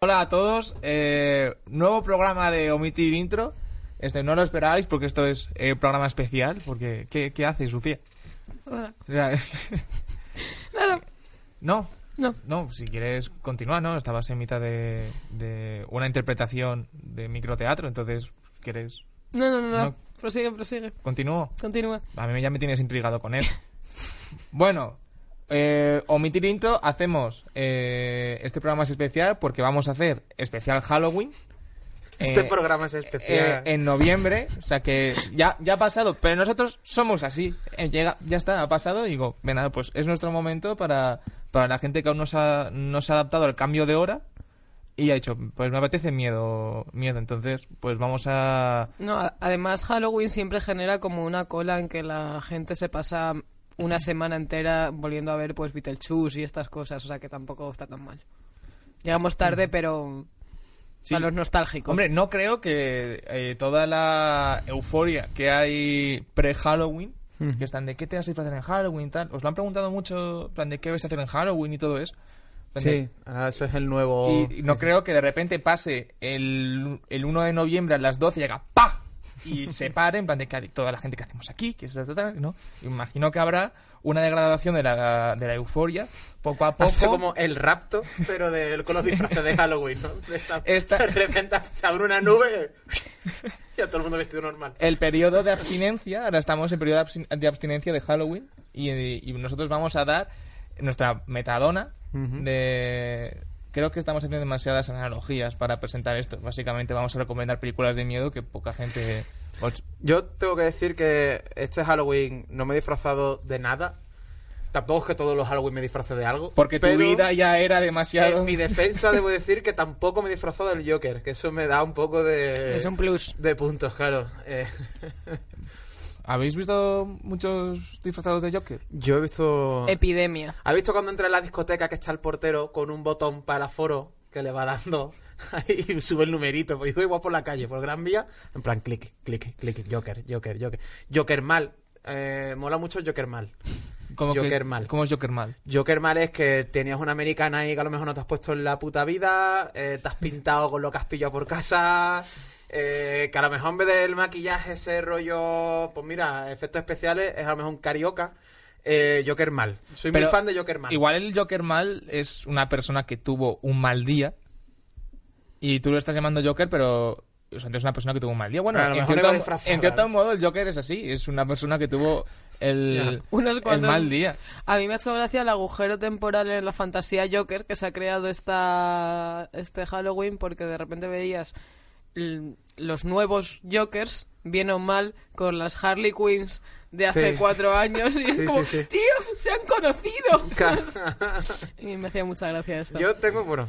Hola a todos, eh, nuevo programa de Omitir Intro. Este no lo esperáis porque esto es eh, programa especial. Porque ¿qué, qué haces, Lucía? Hola. O sea, es- Nada. no, No. no. Si quieres continuar, no. Estabas en mitad de, de una interpretación de microteatro, entonces quieres No, no, no, no. No. Prosigue, prosigue. continúo. Continúa. A mí ya me tienes intrigado con él. bueno, eh, omitir intro, hacemos eh, este programa es especial porque vamos a hacer especial Halloween. Este Eh, programa es eh, especial. en noviembre, o sea que ya, ya ha pasado, pero nosotros somos así. Eh, llega, ya está, ha pasado y digo, ven, nada, pues es nuestro momento para, para la gente que aún no se, ha, no se ha adaptado al cambio de hora y ha dicho, pues me apetece miedo, miedo, entonces pues vamos a... No, a- además Halloween siempre genera como una cola en que la gente se pasa una semana entera volviendo a ver pues Beetlejuice y estas cosas, o sea que tampoco está tan mal. Llegamos tarde, pero Sí. a los nostálgicos. Hombre, no creo que eh, toda la euforia que hay pre-Halloween, que están de qué te vas a disfrazar en Halloween tal, os lo han preguntado mucho, en plan de qué vais a hacer en Halloween y todo eso. Sí, ahora eso es el nuevo... Y, y no creo que de repente pase el, el 1 de noviembre a las 12 y haga ¡pa! Y se pare, en plan de que toda la gente que hacemos aquí, que es la total, ¿no? Imagino que habrá una degradación de la, de la euforia poco a poco. Hace como el rapto, pero de, con los disfraces de Halloween, ¿no? De, esa- Esta- de repente se abre una nube y a todo el mundo vestido normal. el periodo de abstinencia, ahora estamos en periodo de abstin- de abstinencia de Halloween y, y nosotros vamos a dar nuestra metadona de... Creo que estamos haciendo demasiadas analogías para presentar esto. Básicamente vamos a recomendar películas de miedo que poca gente... Yo tengo que decir que este Halloween no me he disfrazado de nada. Tampoco es que todos los Halloween me disfrace de algo. porque tu vida ya era demasiado... En mi defensa debo decir que tampoco me he disfrazado del Joker, que eso me da un poco de... es un plus. De puntos, claro. Eh, ¿Habéis visto muchos disfrazados de Joker? yo he visto... Epidemia. ¿Has visto cuando entra en la discoteca que está el portero con un botón para el aforo que le va dando y sube el numerito? Pues yo igual por la calle, por Gran Vía, en plan clic, clic, clic, Joker, Joker, Joker. Joker mal. Eh, mola mucho Joker mal. ¿Cómo que- Joker mal. ¿Cómo es Joker mal? Joker mal es que tenías una americana ahí que a lo mejor no te has puesto en la puta vida, eh, te has pintado con lo que has pillado por casa, eh, que a lo mejor en vez del maquillaje ese rollo, pues mira, efectos especiales, es a lo mejor un carioca. Eh, Joker mal. Soy Pero muy fan de Joker mal. Igual el Joker mal es una persona que tuvo un mal día y tú lo estás llamando Joker, pero o sea, es una persona que tuvo un mal día. Bueno, en cierto, en cierto modo el Joker es así, es una persona que tuvo el, Unos el mal día. A mí me ha hecho gracia el agujero temporal en la fantasía Joker que se ha creado esta, este Halloween porque de repente veías los nuevos Jokers, bien o mal, con las Harley Quinns de hace Sí. cuatro años y es Sí, como, sí, sí. tío, se han conocido. y me hacía mucha gracia esto. Yo tengo, bueno,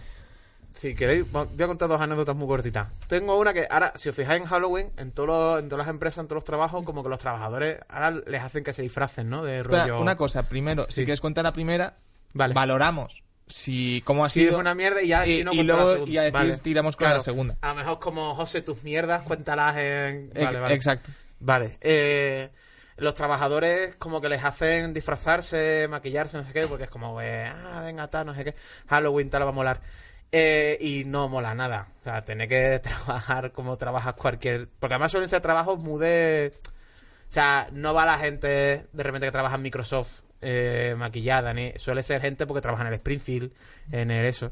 si queréis, voy a contar dos anécdotas muy cortitas. Tengo una que ahora, si os fijáis en Halloween, en, todos los- en todas las empresas, en todos los trabajos, como que los trabajadores ahora les hacen que se disfracen, ¿no? De rollo... una cosa, primero, si quieres contar la primera, Vale. valoramos si cómo ha Si sido es una mierda y ya y, si no y luego decir, Vale. tiramos con Claro. la segunda. A lo mejor como José, tus mierdas, cuéntalas en... Vale, vale. Exacto. Vale. Eh, los trabajadores como que les hacen disfrazarse, maquillarse, no sé qué, porque es como, eh, ah, venga, tal, no sé qué. Halloween tal va a molar. Eh, y no mola nada. O sea, tener que trabajar como trabajas cualquier... Porque además suelen ser trabajos muy de... O sea, no va la gente de repente que trabaja en Microsoft eh, maquillada, ni suele ser gente porque trabaja en el Springfield, en el eso.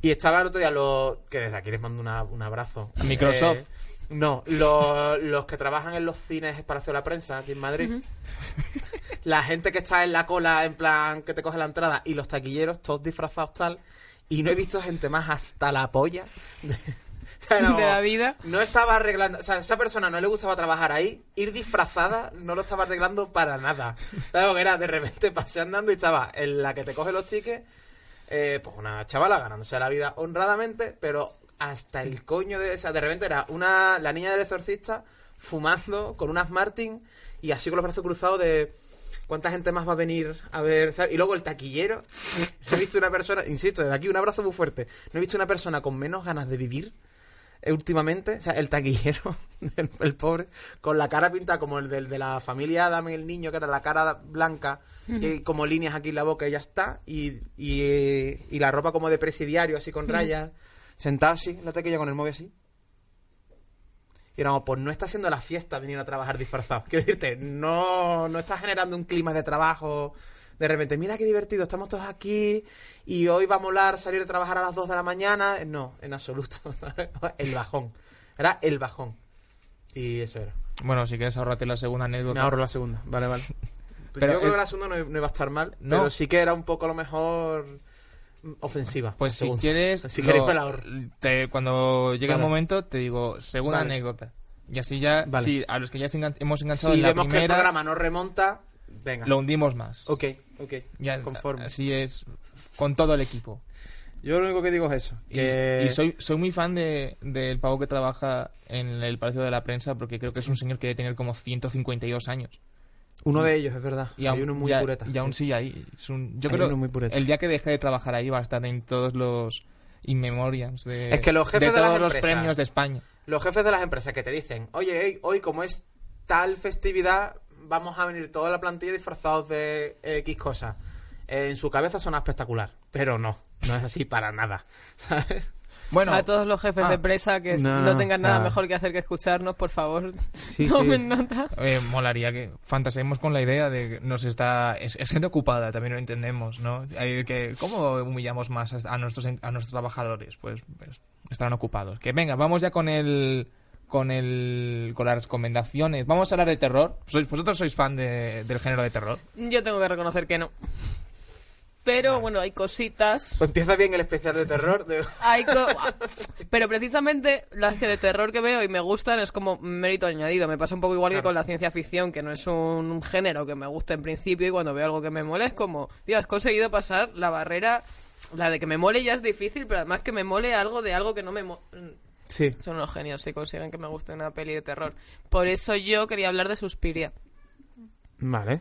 Y estaba el otro día los... Que desde aquí les mando una- un abrazo. Microsoft. Eh, no, los, los que trabajan en los cines Palacio de la Prensa aquí en Madrid. La gente que está en la cola, en plan, que te coge la entrada, y los taquilleros, todos disfrazados tal. Y no he visto gente más hasta la polla de, O sea, era de la vida. No estaba arreglando, o sea, a esa persona no le gustaba trabajar ahí, ir disfrazada no lo estaba arreglando para nada. ¿Sabes? Porque era de repente pasé andando y estaba en la que te coge los tickets, eh, pues una chavala ganándose la vida honradamente, pero hasta el coño de esa, de repente era una, la niña del exorcista fumando con unas Martin y así con los brazos cruzados de cuánta gente más va a venir a ver, ¿sabes? Y luego el taquillero, no he visto una persona, insisto, desde aquí un abrazo muy fuerte, no he visto una persona con menos ganas de vivir últimamente, o sea, el taquillero, el, el pobre, con la cara pintada como el del de la familia Adam y el niño, que era la cara blanca, y como líneas aquí en la boca y ya está, y, y, y la ropa como de presidiario, así con rayas, sentado así, la taquilla con el móvil así. Y éramos, pues no está haciendo la fiesta venir a trabajar disfrazado. Quiero decirte, no, no está generando un clima de trabajo. De repente, mira qué divertido, estamos todos aquí y hoy va a molar salir de trabajar a las 2 de la mañana. No, en absoluto. el bajón. Era el bajón. Y eso era. Bueno, si quieres ahorrate la segunda anécdota. Me ahorro la segunda. Vale, vale. Pero Yo creo el- que la segunda no, no iba a estar mal, No. pero sí que era un poco a lo mejor ofensiva. Pues si segunda. quieres, Si lo- queréis me la ahorro. te- cuando llegue el momento, te digo segunda Vale. anécdota. Y así ya, Vale. si a los que ya engan- hemos enganchado Si en la vemos que el programa no remonta, venga. lo hundimos más. Ok, ok. Ya, conforme. Así es, con todo el equipo. Yo lo único que digo es eso. Y, Que... y soy, soy muy fan de, del pavo que trabaja en el Palacio de la Prensa porque creo que es un señor que debe tener como 152 años. Uno de ellos, es verdad. Y Hay uno muy ya- pureta. y aún sigue ahí. Es un- yo Hay creo uno muy pureta. el día que deje de trabajar ahí va a estar en todos los inmemoriams de, Es que los jefes de las todos los empresas- premios de España. Los jefes de las empresas que te dicen, oye, hoy como es tal festividad, vamos a venir toda la plantilla disfrazados de X cosas. Eh, en su cabeza suena espectacular, pero no, no es así para nada. ¿Sabes? Bueno, a todos los jefes ah, de presa que no, no, tengan nada mejor que hacer que escucharnos, por favor, Sí, tomen sí. nota. eh, molaría que fantaseemos con la idea de que nos está es, es gente ocupada también lo entendemos no Hay que cómo humillamos más a, a nuestros a nuestros trabajadores pues, pues, estarán ocupados que venga vamos ya con el con el con las recomendaciones vamos a hablar de terror ¿Sois, vosotros sois fan de- del género de terror Yo tengo que reconocer que no. Pero bueno, hay cositas. Pues empieza bien el especial de terror. de- Hay co- Pero precisamente las que de terror que veo y me gustan es como mérito añadido. Me pasa un poco igual que con la ciencia ficción, que no es un género que me gusta en principio y cuando veo algo que me mole es como, tío, has conseguido pasar la barrera. La de que me mole ya es difícil, pero además que me mole algo de algo que no me mole. Sí. Son unos genios si consiguen que me guste una peli de terror. Por eso yo quería hablar de Suspiria. Vale.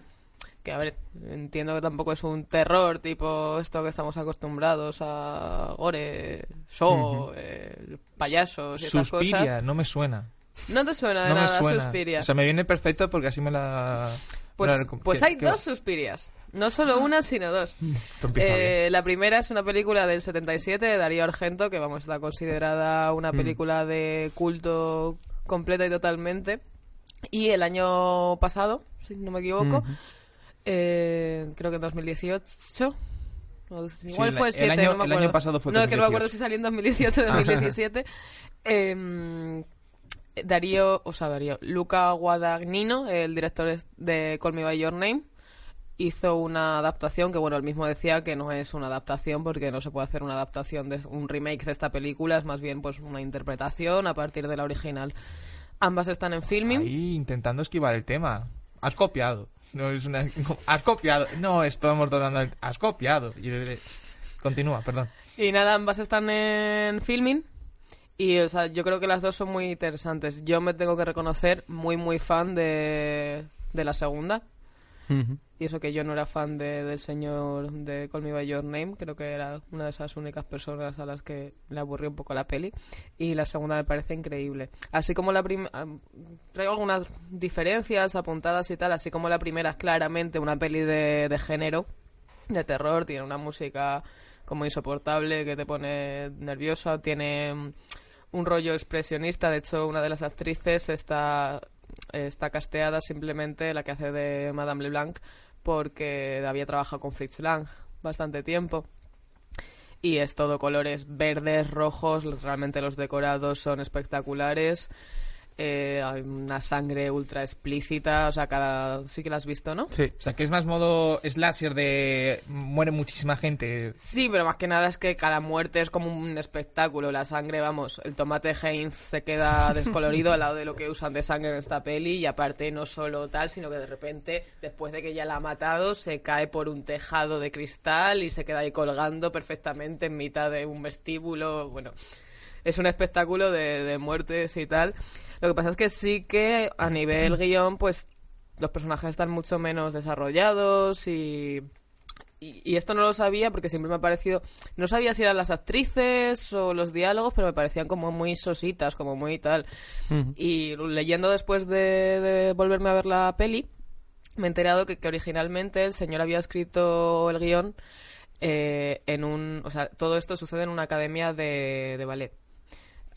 Que a ver, entiendo que tampoco es un terror tipo esto que estamos acostumbrados a gore, show, eh, payasos y estas Suspiria cosas. no me suena No te suena de no me nada suena Suspiria. o sea me viene perfecto porque así me la pues me la pues ¿qué- hay qué- dos Suspirias. No solo una, sino dos. Eh, la primera es una película del 77 de Darío Argento, que vamos, está considerada una Mm. película de culto completa y totalmente. Y el año pasado, si no me equivoco, eh, creo que en 2018. o igual el- fue el 7, año- no me el acuerdo. año pasado fue No, que no me 2018. acuerdo si salió en 2018 o 2017. Em, Darío, o sea, Darío, Luca Guadagnino, el director de Call Me By Your Name, hizo una adaptación que, bueno, él mismo decía que no es una adaptación porque no se puede hacer una adaptación de un remake de esta película, es más bien pues una interpretación a partir de la original. Ambas están en filming. Ahí intentando esquivar el tema. Has copiado. No es una. Has copiado. No, estamos tratando. Has copiado. Y, Continúa, perdón. Y nada, ambas están en filming. Y, o sea, yo creo que las dos son muy interesantes. Yo me tengo que reconocer muy, muy fan de, de la segunda. Y eso que yo no era fan de, del señor de Call Me By Your Name. Creo que era una de esas únicas personas a las que le aburrió un poco la peli. Y la segunda me parece increíble. Así como la primera... Traigo algunas diferencias apuntadas y tal. Así como la primera es claramente una peli de, de género de terror, tiene una música como insoportable que te pone nerviosa, tiene un rollo expresionista, de hecho una de las actrices está, está casteada simplemente la que hace de Madame Leblanc porque había trabajado con Fritz Lang bastante tiempo. Y es todo colores verdes, rojos, realmente los decorados son espectaculares. Eh, hay una sangre ultra explícita, o sea, cada... sí que la has visto, ¿no? Sí. O sea, que es más modo slasher de muere muchísima gente. Sí, pero más que nada es que cada muerte es como un espectáculo. La sangre, vamos, el tomate Heinz se queda descolorido al lado de lo que usan de sangre en esta peli y aparte no solo tal, sino que de repente, después de que ya la ha matado, se cae por un tejado de cristal y se queda ahí colgando perfectamente en mitad de un vestíbulo. Bueno, es un espectáculo de, de muertes y tal. Lo que pasa es que sí que a nivel guion, pues los personajes están mucho menos desarrollados y y, y esto no lo sabía porque siempre me ha parecido. No sabía si eran las actrices o los diálogos, pero me parecían como muy sositas, como muy tal. Y leyendo después de, de volverme a ver la peli, me he enterado que, que originalmente el señor había escrito el guion eh, en un. O sea, todo esto sucede en una academia de, de ballet.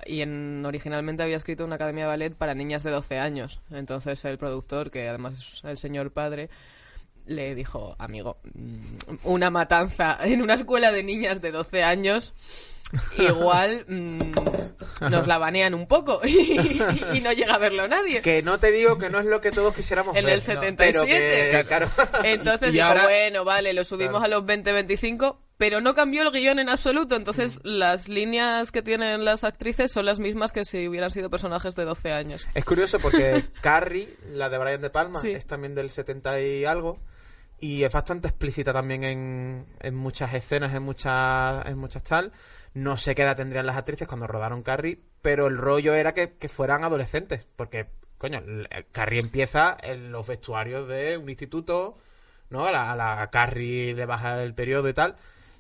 Y en, originalmente había escrito una academia de ballet para niñas de 12 años. Entonces el productor, que además es el señor padre, le dijo, amigo, mm, una matanza en una escuela de niñas de 12 años, igual mm, nos la banean un poco y, y no llega a verlo nadie. Que no te digo que no es lo que todos quisiéramos En ver. el no, 77. pero que, claro. Entonces Y dijo, ahora- bueno, vale, lo subimos Claro. a los 20-25, pero no cambió el guion en absoluto. Entonces las líneas que tienen las actrices son las mismas que si hubieran sido personajes de 12 años. Es curioso porque Carrie, la de Brian De Palma, Sí. es también del 70 y algo. Y es bastante explícita también en, en muchas escenas, en muchas, en muchas tal. No sé qué edad tendrían las actrices cuando rodaron Carrie, pero el rollo era que, que fueran adolescentes. Porque, coño, l- Carrie empieza en los vestuarios de un instituto, ¿no? A la, Carrie le baja el periodo y tal.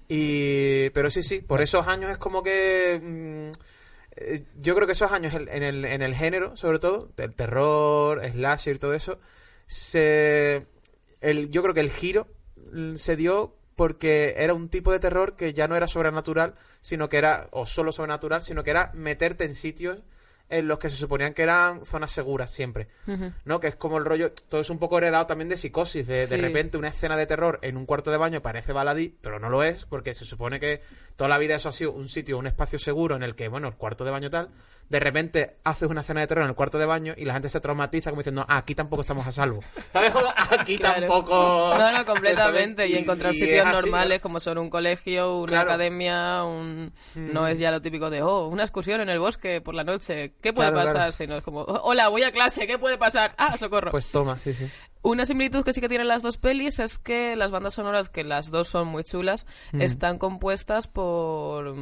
Y, pero sí, sí, por esos años es como que... mm, eh, yo creo que esos años en el, en el género, sobre todo, del terror, slasher, todo eso, se, el, yo creo que el giro mm, se dio porque era un tipo de terror que ya no era sobrenatural, sino que era, o solo sobrenatural, sino que era meterte en sitios en los que se suponían que eran zonas seguras siempre. ¿No? Que es como el rollo, todo es un poco heredado también de psicosis, de, de repente una escena de terror en un cuarto de baño parece baladí, pero no lo es, porque se supone que toda la vida eso ha sido un sitio, un espacio seguro en el que, bueno, el cuarto de baño tal, de repente haces una escena de terror en el cuarto de baño y la gente se traumatiza como diciendo, ah, aquí tampoco estamos a salvo. ¿Sabes? Aquí Claro. tampoco... No, no, completamente. Y, Y- encontrar y sitios así, normales ¿no? como son un colegio, una Claro. Mm. academia, un... no es ya lo típico de, oh, una excursión en el bosque por la noche. ¿Qué puede Claro, pasar? claro. Sino es como, "Oh, hola, voy a clase, ¿qué puede pasar? Ah, socorro. Pues toma, sí, sí. Una similitud que sí que tienen las dos pelis es que las bandas sonoras, que las dos son muy chulas, están compuestas por,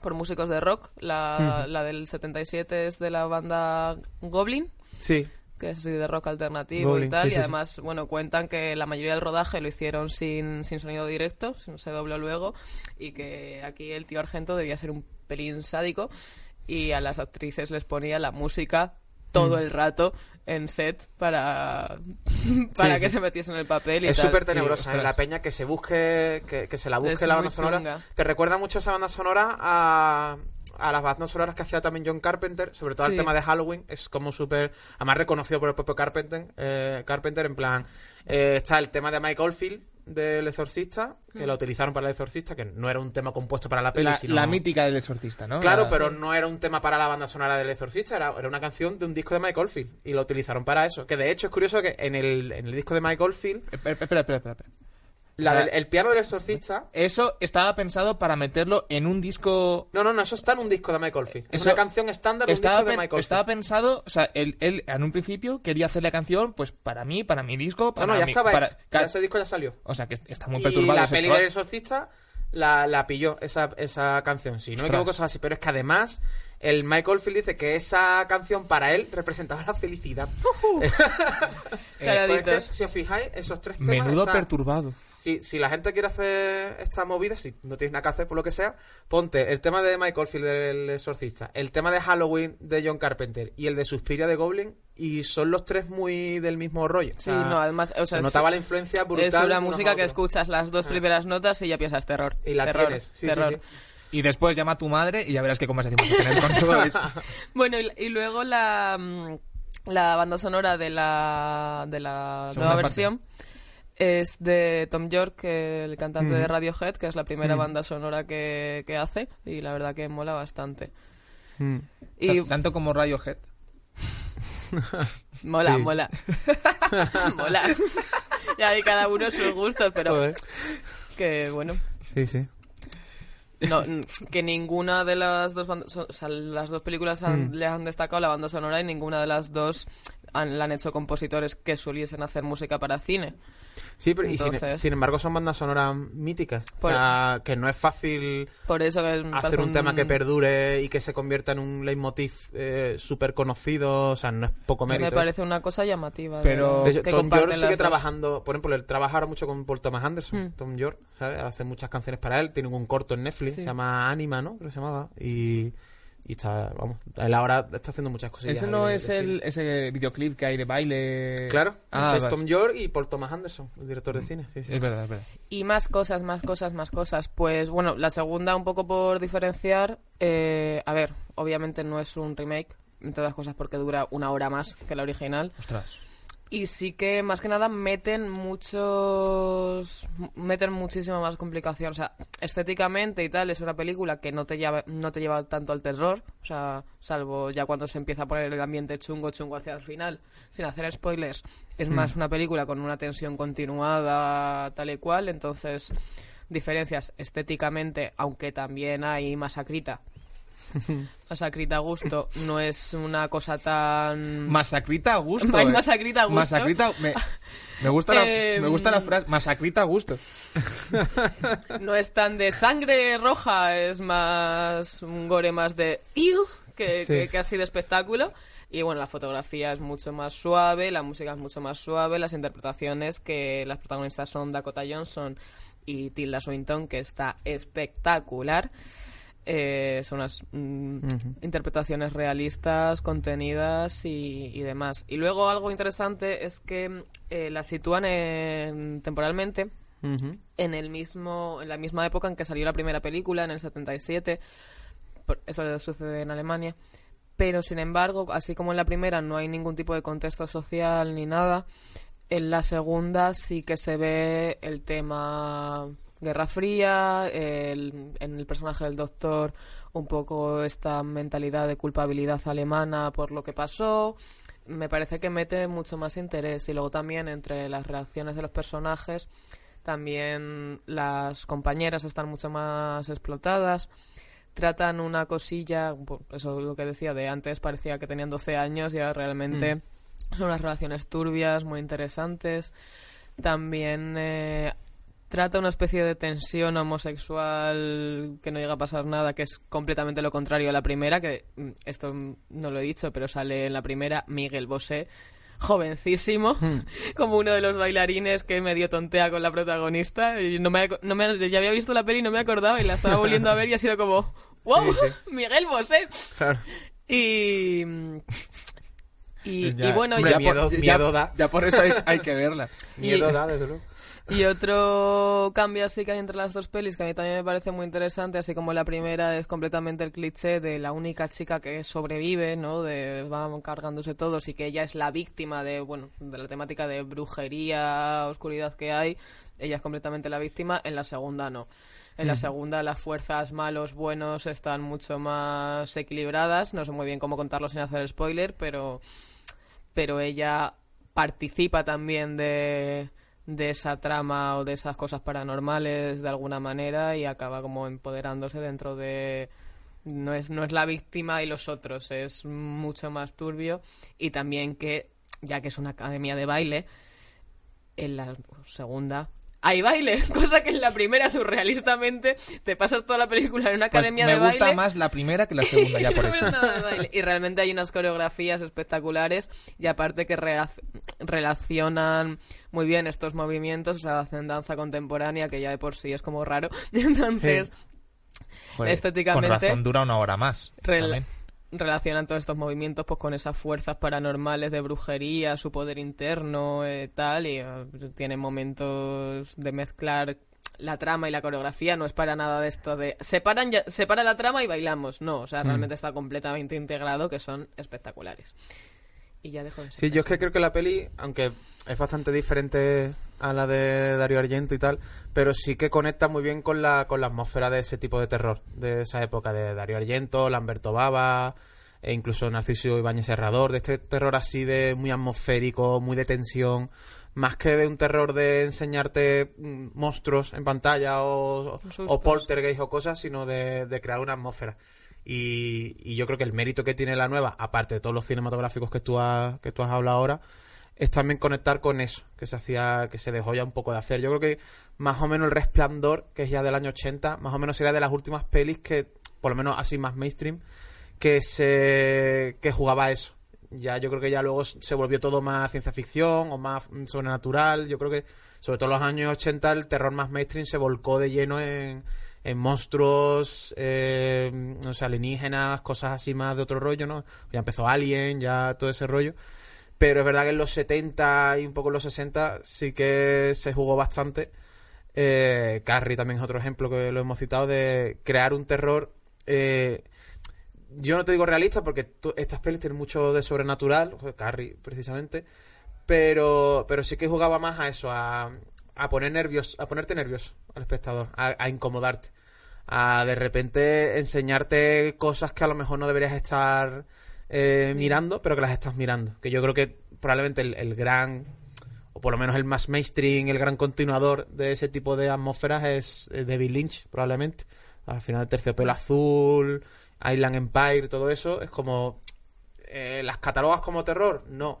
por músicos de rock. La, la del 77 es de la banda Goblin, Sí. que es así de rock alternativo y tal. sí, y sí, sí. además, bueno, cuentan que la mayoría del rodaje lo hicieron sin, sin sonido directo, no se dobló luego, y que aquí el tío Argento debía ser un pelín sádico y a las actrices les ponía la música todo Mm. el rato en set para, para Sí, que sí. se metiesen en el papel y Es súper tenebrosa. En la peña que se busque, que, que se la busque Es la banda sonora. chunga. Te recuerda mucho esa banda sonora a, a las bandas sonoras que hacía también John Carpenter, sobre todo el Sí. tema de Halloween. Es como súper, además reconocido por el propio Carpenter. eh, Carpenter, en plan, eh, está el tema de Mike Oldfield del Exorcista, que Mm. lo utilizaron para el Exorcista, que no era un tema compuesto para la peli, La, sino... la mítica del exorcista, ¿no? Claro, La- pero no era un tema para la banda sonora del Exorcista, era, era una canción de un disco de Mike Oldfield y lo utilizaron para eso. Que de hecho es curioso que en el, en el disco de Mike Oldfield, Espera, espera, espera. espera, la La- del- el piano del Exorcista Eso estaba pensado para meterlo en un disco... No, no, no, eso está en un disco de Michael Field. Es una canción estándar de un Estaba, disco de pen- Michael estaba Field. pensado, o sea, él, él en un principio quería hacer la canción, pues para mí, para mi disco, No, para no, ya mi- estaba para- hecho. ca- Ya ese disco ya salió. O sea, que está muy Y perturbado. la ese peli del Exorcista la, la pilló, esa, esa canción. Si no me equivoco, es así. Pero es que además, el Michael Field dice que esa canción para él representaba la felicidad. Eh, pues es que, Caraditos. si os fijáis, esos tres temas. Menudo están- perturbado. Si, si la gente quiere hacer esta movida, si no tienes nada que hacer por lo que sea, ponte el tema de Michael Field del Exorcista, el tema de Halloween de John Carpenter y el de Suspiria de Goblin, y son los tres muy del mismo rollo. O Sí, sea, no, además, o sea, se es- notaba la influencia brutal. Es una unos a música que escuchas las dos Ah. primeras notas y ya piensas terror. Y la terror, tienes. Sí, sí, terror. sí. Y después llama a tu madre y ya verás qué conversación vas a tener con todo eso. Bueno, y, y luego la, mm, la banda sonora de la, de la Segunda nueva parte. versión es de Tom York, el cantante de Radiohead, que es la primera banda sonora que, que hace y la verdad que mola bastante. Mm. Y Tanto como Radiohead. Mola, mola. mola. ya hay cada uno sus gustos, pero Joder. que bueno. Sí, sí. No, que ninguna de las dos bandas, o sea, las dos películas han- le han destacado la banda sonora y ninguna de las dos han, la han hecho compositores que sueliesen hacer música para cine. Sí, pero y sin, embargo son bandas sonoras míticas. Por- O sea, que no es fácil Por eso que me hacer un tema que perdure y que se convierta en un leitmotiv eh, súper conocido. O sea, no es poco me mérito. parece una cosa llamativa. Pero- De hecho, que Tom York sigue trabajando, por ejemplo, él trabaja ahora mucho con Paul Thomas Anderson. Mm. Tom York, ¿sabes? Hace muchas canciones para él. Tiene un corto en Netflix, Sí. se llama Anima, ¿no? Creo que se llamaba. Y, y está, vamos, él ahora está haciendo muchas cosillas. Ese no de- es de el, ese videoclip que hay de baile. Claro, Ah, es. Tom York y Paul Thomas Anderson, el director de cine. Sí, sí. Es verdad, es verdad. Y más cosas, más cosas, más cosas. Pues bueno, la segunda, un poco por diferenciar. eh, a ver, obviamente no es un remake, entre otras cosas porque dura una hora más que la original. Ostras. Y sí que más que nada meten muchos. meten muchísima más complicación. O sea, estéticamente y tal, es una película que no te lleva, no te lleva tanto al terror. O sea, salvo ya cuando se empieza a poner el ambiente chungo, chungo hacia el final. Sin hacer spoilers. Es más una película con una tensión continuada, tal y cual. Entonces, diferencias estéticamente, aunque también hay masacrita. Masacrita a gusto no es una cosa tan. Masacrita a gusto. Eh. masacrita a gusto. Masacrita. Me, me gusta, la, Em, me gusta la frase. Masacrita a gusto. No es tan de sangre roja, es más un gore más de iu que, Sí. que, que así de espectáculo. Y bueno, la fotografía es mucho más suave, la música es mucho más suave, las interpretaciones que las protagonistas son Dakota Johnson y Tilda Swinton, que está espectacular. Eh, son unas mm, interpretaciones realistas, contenidas y, y demás. Y luego algo interesante es que eh, la sitúan en- temporalmente en el mismo en la misma época en que salió la primera película en el 77 Por- eso sucede en Alemania. Pero sin embargo así como en la primera no hay ningún tipo de contexto social ni nada en la segunda sí que se ve el tema Guerra Fría el- en el personaje del doctor un poco esta mentalidad de culpabilidad alemana por lo que pasó me parece que mete mucho más interés y luego también entre las reacciones de los personajes también las compañeras están mucho más explotadas. Tratan una cosilla, eso es lo que decía de antes, parecía que tenían 12 años y ahora realmente son unas relaciones turbias, muy interesantes. También eh, trata una especie de tensión homosexual que no llega a pasar nada, que es completamente lo contrario a la primera, que mm, esto no lo he dicho, pero sale en la primera Miguel Bosé, jovencísimo, como uno de los bailarines que medio tontea con la protagonista. Y no me, no me, ya había visto la peli y no me acordaba y la estaba volviendo a ver y ha sido como, wow, Sí, Miguel Bosé. Claro. Y, y, Ya, y bueno, hombre, ya- miedo- ya- miedo da. Ya por eso hay, hay que verla. Miedo Y- da, desde luego. Y otro cambio así que hay entre las dos pelis que a mí también me parece muy interesante, así como la primera es completamente el cliché de la única chica que sobrevive, ¿no? De van cargándose todos y que ella es la víctima de, bueno, de la temática de brujería, oscuridad que hay. Ella es completamente la víctima, en la segunda no. En la segunda las fuerzas malos, buenos están mucho más equilibradas. No sé muy bien cómo contarlo sin hacer spoiler, pero pero ella participa también de, de esa trama o de esas cosas paranormales de alguna manera y acaba como empoderándose dentro de no es no es la víctima y los otros es mucho más turbio. Y también que ya que es una academia de baile en la segunda hay baile, cosa que en la primera surrealistamente te pasas toda la película en una Pues academia me de gusta baile más la primera que la segunda, ya por eso. Y realmente hay unas coreografías espectaculares y aparte que relacionan muy bien estos movimientos, o sea, hacen danza contemporánea que ya de por sí es como raro. Entonces, Joder, estéticamente- Con razón dura una hora más. Relacionan todos estos movimientos pues con esas fuerzas paranormales de brujería, su poder interno, eh, tal, y eh, tiene momentos de mezclar la trama y la coreografía, no es para nada de esto de separan ya, separa la trama y bailamos, no, o sea, realmente está completamente integrado, que son espectaculares. Y ya dejo de ser Sí, yo es que creo que la peli, aunque es bastante diferente a la de Dario Argento y tal, pero sí que conecta muy bien con la, con la atmósfera de ese tipo de terror, de esa época de Dario Argento, Lamberto Bava, e incluso Narciso Ibáñez Serrador, de este terror así de muy atmosférico, muy de tensión, más que de un terror de enseñarte mm, monstruos en pantalla o, Sustos. o poltergeist o cosas, sino de, de crear una atmósfera. Y, y yo creo que el mérito que tiene la nueva, aparte de todos los cinematográficos que tú has, que tú has hablado ahora, es también conectar con eso, que se hacía, que se dejó ya un poco de hacer. Yo creo que más o menos el resplandor, que es ya del año 80, más o menos sería de las últimas pelis que, por lo menos así más mainstream, que se que jugaba eso. Ya yo creo que ya luego se volvió todo más ciencia ficción o más sobrenatural. Yo creo que sobre todo en los años 80 el terror más mainstream se volcó de lleno en, en monstruos, eh, no sé, alienígenas, cosas así más de otro rollo, ¿no? Ya empezó Alien, ya todo ese rollo. Pero es verdad que en los 70 y un poco en los 60 sí que se jugó bastante. Eh, Carrie también es otro ejemplo que lo hemos citado de crear un terror. eh, yo no te digo realista porque estas pelis tienen mucho de sobrenatural, Carrie precisamente, pero, pero sí que jugaba más a eso, a, a poner nervios, a ponerte nervioso al espectador, a, a incomodarte, a de repente enseñarte cosas que a lo mejor no deberías estar eh, mirando, pero que las estás mirando. Que yo creo que probablemente el, el gran, o por lo menos el más mainstream, el gran continuador de ese tipo de atmósferas es David Lynch, probablemente. Al final, Terciopelo Azul, Island Empire, todo eso, es como... eh, ¿Las catalogas como terror? No.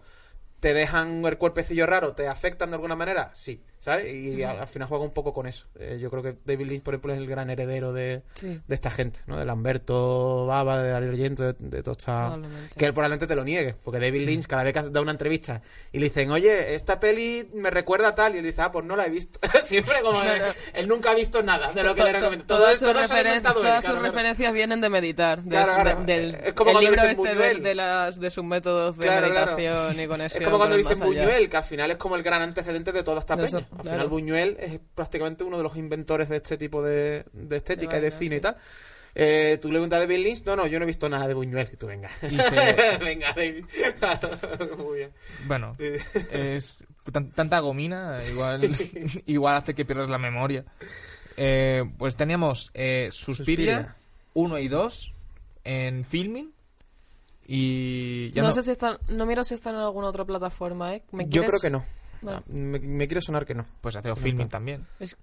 ¿Te dejan el cuerpecillo raro? ¿Te afectan de alguna manera? Sí, ¿sabes? Y al, al final juega un poco con eso. Eh, yo creo que David Lynch, por ejemplo, es el gran heredero de, Sí, de esta gente, ¿no? De Lamberto Baba, de Darío Argento, de, de toda esta... Que él probablemente te lo niegue, porque David Mm. Lynch, cada vez que da una entrevista y le dicen, oye, esta peli me recuerda a tal, y él dice, ah, pues no la he visto. Siempre como de- él nunca ha visto nada de lo que To- le recomiendo. todas Todo, sus, referen- él, todas claro, sus claro. referencias vienen de meditar. de Claro, su- del Es como el libro dicen este de, Buñuel. de las, de sus métodos de meditación y conexión. Es como cuando dicen. Buñuel, que al final es como el gran antecedente de toda esta peña. Al claro. final Buñuel es prácticamente uno de los inventores de este tipo de, de estética De y de vaina, cine y tal. Eh, tú le preguntas a David Lynch, no, no, yo no he visto nada de Buñuel. Y tú, venga. Y se- venga, David. Muy bien. Bueno, es tan- tanta gomina, igual, igual hace que pierdas la memoria. Eh, pues teníamos eh, Suspiria, Suspiria. 1 y 2 en filming. Y ya no, no, sé si están, no miro si están en alguna otra plataforma, ¿eh? ¿Me Yo quieres- creo que no. No. Me, me quiere sonar que no. pues hace No filming está. también. Es-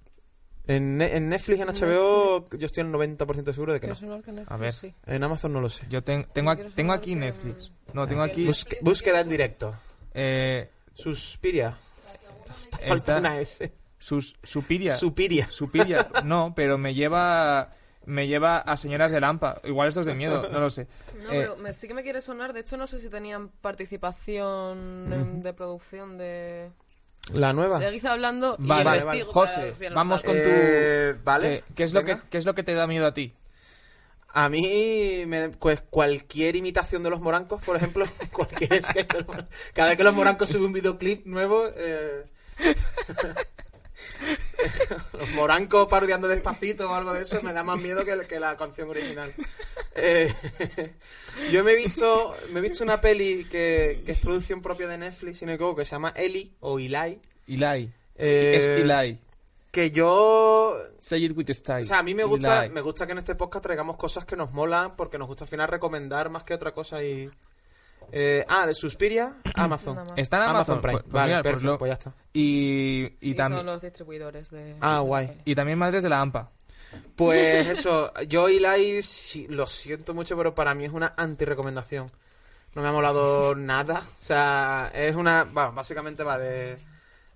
En, en Netflix y en HBO yo estoy al 90% seguro de que no. que Netflix, A ver. sí. En Amazon no lo sé. Yo ten- tengo, ¿Quieres aquí- tengo aquí Netflix. No, tengo aquí... Busque- búsqueda en directo. Eh, Suspiria. Falta una S. sus, Supiria. Supiria. Supiria. No, pero me lleva... Me lleva a Señoras de Lampa. Igual esto es de miedo, no lo sé. No, Eh, pero me- sí que me quiere sonar. De hecho, no sé si tenían participación en- de producción de... La nueva. Seguid hablando y Vale, vale, investigo José, vamos con tu- Eh, vale. eh, ¿qué, es lo que. ¿Qué es lo que te da miedo a ti? A mí, me- pues cualquier imitación de los morancos, por ejemplo, cualquier sketch de los morancos. Cada vez que los morancos suben un videoclip nuevo, eh, los morancos parodiando despacito o algo de eso, me da más miedo que, que la canción original. Eh, yo me he visto, me he visto una peli que, que es producción propia de Netflix, si no me equivoco, que se llama Eli o Eli, Eli. Eh, es Eli. que yo Say it with style. O sea, a mí me gusta, Eli. me gusta que en este podcast traigamos cosas que nos molan, porque nos gusta al final recomendar más que otra cosa y... Eh, ah, de Suspiria, Amazon. Está en Amazon. Prime. Pues- vale, mira, pues perfecto, lo- pues ya está. Y, y, Sí, también son los distribuidores de... Ah, guay. y también Madres de la AMPA. Pues eso, yo Eli, sí, lo siento mucho, pero para mí es una anti-recomendación. No me ha molado nada. O sea, es una... va, básicamente va de...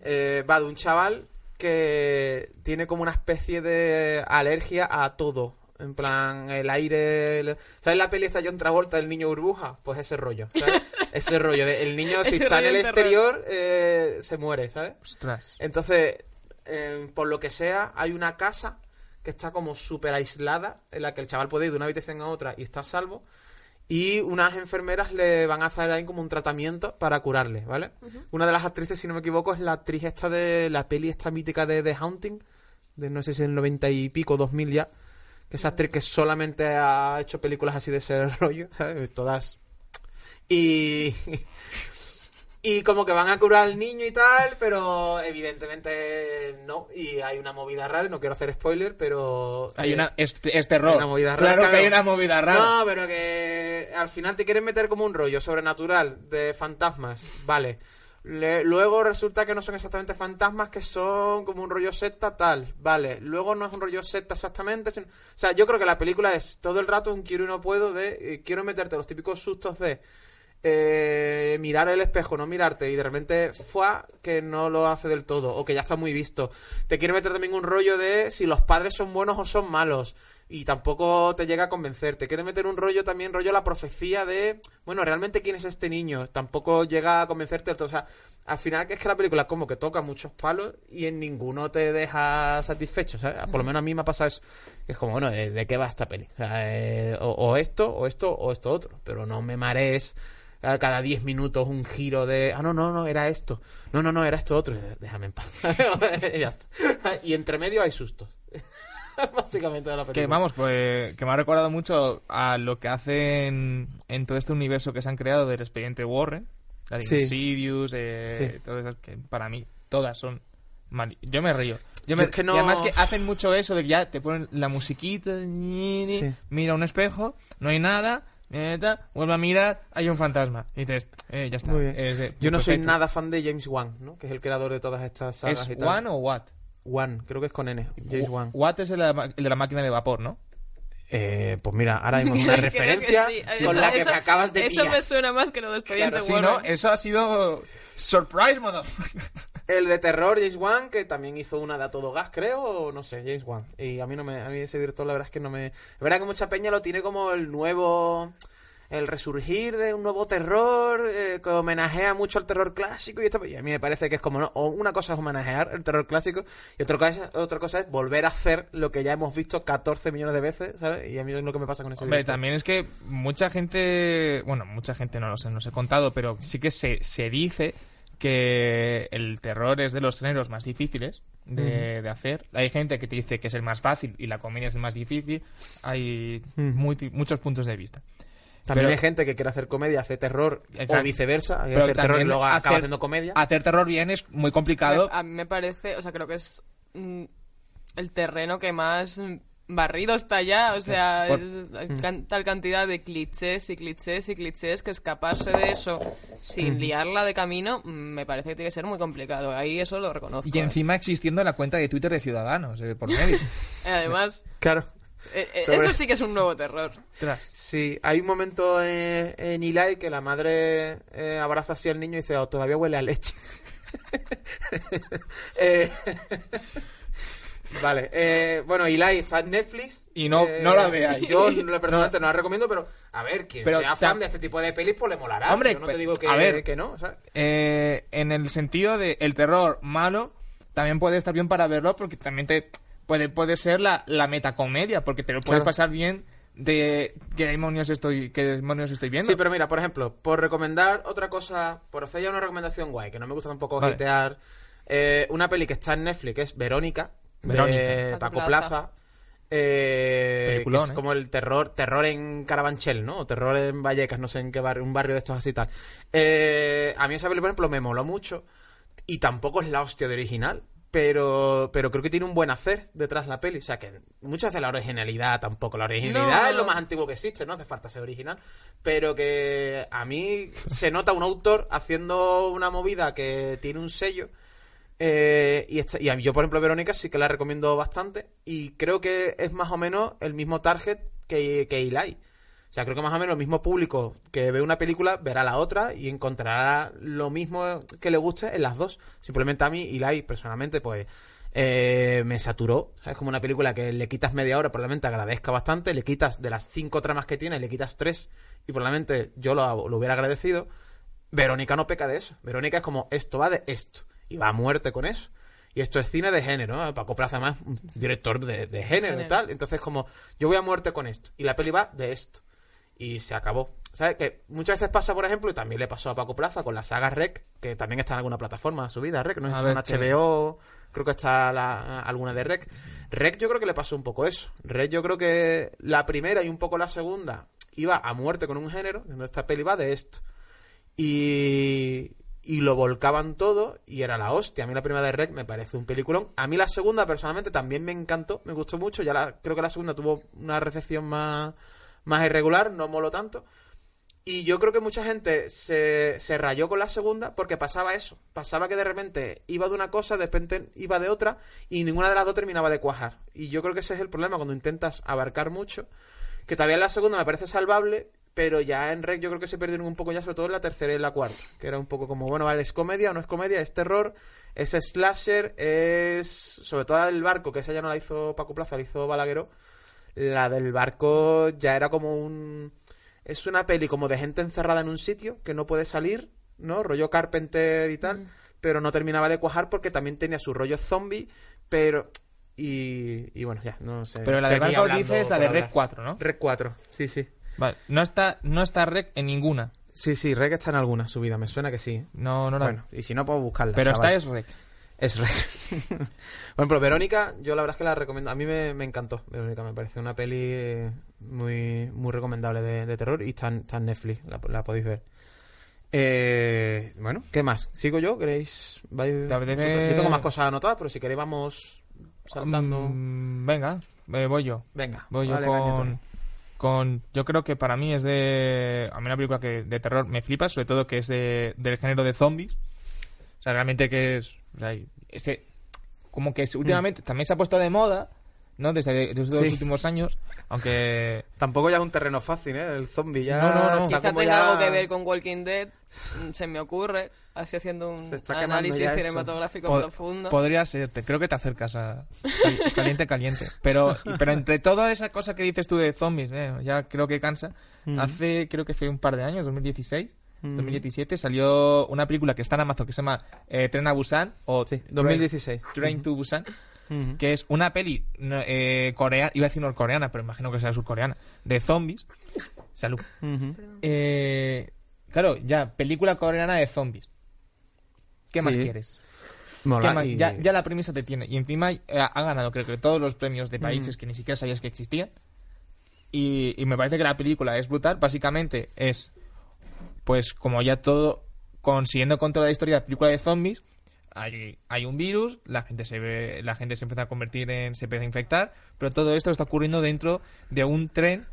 eh, va de un chaval que tiene como una especie de alergia a todo. En plan, el aire... el- ¿Sabes la peli esta John Travolta del niño burbuja? Pues ese rollo, ¿sabes? ese rollo. De, el niño, si está en el exterior, eh, se muere, ¿sabes? Ostras. Entonces, eh, por lo que sea, hay una casa que está como súper aislada, en la que el chaval puede ir de una habitación a otra y está a salvo. Y unas enfermeras le van a hacer ahí como un tratamiento para curarle, ¿vale? Una de las actrices, si no me equivoco, es la actriz esta de la peli esta mítica de The Haunting, de no sé si en el 90 y pico, 2000 ya. Que esa actriz que solamente ha hecho películas así de ese rollo, ¿sabes? Todas. Y. Y como que van a curar al niño y tal, pero evidentemente no. Y hay una movida rara, no quiero hacer spoiler, pero... Hay eh, una, es, es terror. hay una movida rara, claro, que hay una movida rara. No, pero que al final te quieren meter como un rollo sobrenatural de fantasmas. Vale. Le- luego resulta que no son exactamente fantasmas, que son como un rollo secta tal. Vale. Luego no es un rollo secta exactamente. sino- O sea, yo creo que la película es todo el rato un quiero y no puedo de eh, quiero meterte los típicos sustos de eh, mirar el espejo, no mirarte, y de repente fue que no lo hace del todo, o que ya está muy visto. Te quiere meter también un rollo de si los padres son buenos o son malos, y tampoco te llega a convencer. Te quiere meter un rollo también, rollo la profecía de, bueno, realmente quién es este niño, tampoco llega a convencerte del todo. O sea, al final que es que la película como que toca muchos palos y en ninguno te deja satisfecho. Por lo menos a mí me ha pasado eso. Es como, bueno, ¿de qué va esta peli? Eh, o- o esto, o esto, o esto otro. Pero no me marees cada 10 minutos un giro de, ah, no, no, no, era esto. No, no, no, era esto otro. Déjame en paz. y ya está. Y entre medio hay sustos. Básicamente de la película. Que vamos, pues que me ha recordado mucho a lo que hacen en todo este universo que se han creado del expediente Warren, la de Sí. Insidious, eh, Sí. todas esas que para mí todas son mal. Yo me río. Yo Yo me- es que no- Y además que hacen mucho eso de que ya te ponen la musiquita, Sí. mira un espejo, no hay nada, eh, tal, vuelve a mirar, hay un fantasma. Y dices, eh, ya está. Muy bien. es de- Yo no soy nada fan de James Wan, ¿no? Que es el creador de todas estas sagas ¿Es y tal. One o What? One, creo que es con N. James Wan. Watt es el de, la, el de la máquina de vapor, ¿no? Eh, pues mira, ahora mismo una referencia sí. con Eso- la que eso- me acabas de Eso pillar. me suena más que lo de Expediente Si Warren. no, eso ha sido surprise, motherfucker. El de terror, James Wan, que también hizo una de a todo gas, creo, o no sé, James Wan. Y a mí no me, a mí ese director la verdad es que no me... Es verdad que mucha peña lo tiene como el nuevo... El resurgir de un nuevo terror eh, que homenajea mucho al terror clásico y esto, y a mí me parece que es como, ¿no? O una cosa es homenajear el terror clásico y otra cosa, otra cosa es volver a hacer lo que ya hemos visto 14 millones de veces, ¿sabes? Y a mí es lo que me pasa con ese Hombre, director. también es que mucha gente, bueno, mucha gente no lo sé, no os he contado, pero sí que se, se dice que el terror es de los géneros más difíciles de, de hacer. Hay gente que te dice que es el más fácil y la comedia es el más difícil. Hay muchos puntos de vista. También pero- hay gente que quiere hacer comedia, hace terror, Exacto. o viceversa, Pero hacer terror y luego acaba hacer- haciendo comedia. Hacer terror bien es muy complicado. A mí me parece, o sea, creo que es mm, el terreno que más barrido está ya. O sea, Por- can- tal cantidad de clichés y clichés y clichés que escaparse de eso sin liarla de camino mm, me parece que tiene que ser muy complicado. Ahí eso lo reconozco. Y ¿eh? encima existiendo la cuenta de Twitter de Ciudadanos eh, por medio. Además, Claro. eh, eh, Sobre- eso sí que es un nuevo terror. Sí, hay un momento en, en Eli que la madre eh, abraza así al niño y dice, oh, todavía huele a leche. Eh, vale, eh, bueno, Eli está en Netflix. Y no- Eh, no la veáis. Yo no, personalmente no la recomiendo, pero a ver, quien Pero sea fan de este tipo de pelis, pues le molará. Hombre, yo no te digo que, a ver. que no, ¿sabes? Eh, en el sentido de el terror malo también puede estar bien para verlo porque también te puede, puede ser la, la metacomedia porque te lo puedes Claro. pasar bien de qué demonios estoy qué demonios estoy viendo Sí, pero mira, por ejemplo, por recomendar otra cosa, por hacer ya una recomendación guay, que no me gusta tampoco Vale. eh, una peli que está en Netflix, es Verónica. De Paco Paco Plaza. Plaza. eh, que es ¿eh? como el terror terror en Carabanchel, ¿no? O terror en Vallecas, no sé en qué barrio, un barrio de estos así y tal. Eh, a mí esa peli, por ejemplo, me moló mucho y tampoco es la hostia de original, pero, pero creo que tiene un buen hacer detrás la peli. O sea, que muchas veces la originalidad tampoco. La originalidad No. es lo más antiguo que existe, no hace falta ser original. Pero que a mí se nota un autor haciendo una movida que tiene un sello. Eh, y, esta- y a mí, yo, por ejemplo, Verónica sí que la recomiendo bastante. Y creo que es más o menos el mismo target que, que Eli. O sea, creo que más o menos el mismo público que ve una película verá la otra y encontrará lo mismo que le guste en las dos. Simplemente a mí, Eli, personalmente, pues eh, me saturó. Es como una película que le quitas media hora, probablemente agradezca bastante. Le quitas de las cinco tramas que tiene, le quitas tres y probablemente yo lo, lo hubiera agradecido. Verónica no peca de eso. Verónica es como, esto va de esto. Y va a muerte con eso. Y esto es cine de género, ¿no? Paco Plaza, además, un director de, de género y tal. Entonces, como, yo voy a muerte con esto. Y la peli va de esto. Y se acabó. ¿Sabes? Que muchas veces pasa, por ejemplo, y también le pasó a Paco Plaza con la saga Rec, que también está en alguna plataforma subida, Rec, no está en HBO, creo que está la- alguna de Rec. Rec yo creo que le pasó un poco eso. Rec yo creo que la primera y un poco la segunda iba a muerte con un género, esta peli va de esto. Y, y lo volcaban todo y era la hostia. A mí la primera de Rec me parece un peliculón. A mí la segunda personalmente también me encantó, me gustó mucho. Ya la, creo que la segunda tuvo una recepción más, más irregular, no moló tanto. Y yo creo que mucha gente se, se rayó con la segunda porque pasaba eso. Pasaba que de repente iba de una cosa, de repente iba de otra y ninguna de las dos terminaba de cuajar. Y yo creo que ese es el problema cuando intentas abarcar mucho. Que todavía en la segunda me parece salvable, pero ya en Rec yo creo que se perdieron un poco ya, sobre todo en la tercera y en la cuarta. Que era un poco como, bueno, vale, es comedia o no es comedia, es terror, es slasher, es. Sobre todo el barco, que esa ya no la hizo Paco Plaza, la hizo Balagueró. La del barco ya era como un es una peli como de gente encerrada en un sitio que no puede salir, ¿no? Rollo Carpenter y tal, pero no terminaba de cuajar porque también tenía su rollo zombie, pero... Y, y bueno, ya, no sé. Pero la de Barco dices la de. Rec 4, ¿no? Rec 4, sí, sí. Vale, no está, no está Rec en ninguna. Sí, sí, Rec está en alguna subida, me suena que sí. No, no la Bueno, y si no, puedo buscarla. Pero chaval. esta es Rec. Es Rec. bueno, pero Verónica, yo la verdad es que la recomiendo. A mí me, me encantó, Verónica, me parece una peli eh, muy, muy recomendable de, de terror y está en, está en Netflix, la, la podéis ver. Eh, bueno, ¿qué más? ¿Sigo yo? ¿Queréis? Yo tengo más cosas anotadas, pero si queréis vamos saltando. Mm, venga, eh, voy yo. Venga, Voy yo vale, con. Con... Yo creo que para mí es de... A mí una película que de terror me flipa, sobre todo que es de, del género de zombies. O sea, realmente que es... o sea, es que como que últimamente también se ha puesto de moda, ¿no? Desde, desde los Mm. Sí. últimos años, aunque... Tampoco ya es un terreno fácil, ¿eh? El zombie ya. No, no, no. Quizá tenga ya- algo que ver con Walking Dead, mm, se me ocurre, así haciendo un análisis cinematográfico Po- profundo. Podría ser, te, creo que te acercas a cal- caliente, caliente. Pero, pero entre toda esa cosa que dices tú de zombies, eh, ya creo que cansa. Hace, creo que fue un par de años, 2016, 2017, salió una película que está en Amazon que se llama eh, Tren a Busan o Sí, Train- 2016. Train to Busan, Que es una peli eh, coreana, iba a decir norcoreana, pero imagino que sea surcoreana, de zombies. Salud. Eh, claro, ya, película coreana de zombies. ¿Qué más quieres? Mola ¿Qué más? y- Ya, ya la premisa te tiene. Y encima eh, ha ganado, creo que todos los premios de países que ni siquiera sabías que existían. Y, y me parece que la película es brutal. Básicamente es, pues, como ya todo, consiguiendo controlar la historia de la película de zombies. Hay, hay un virus, la gente se ve, la gente se empieza a convertir en, se empieza a infectar, pero todo esto está ocurriendo dentro de un tren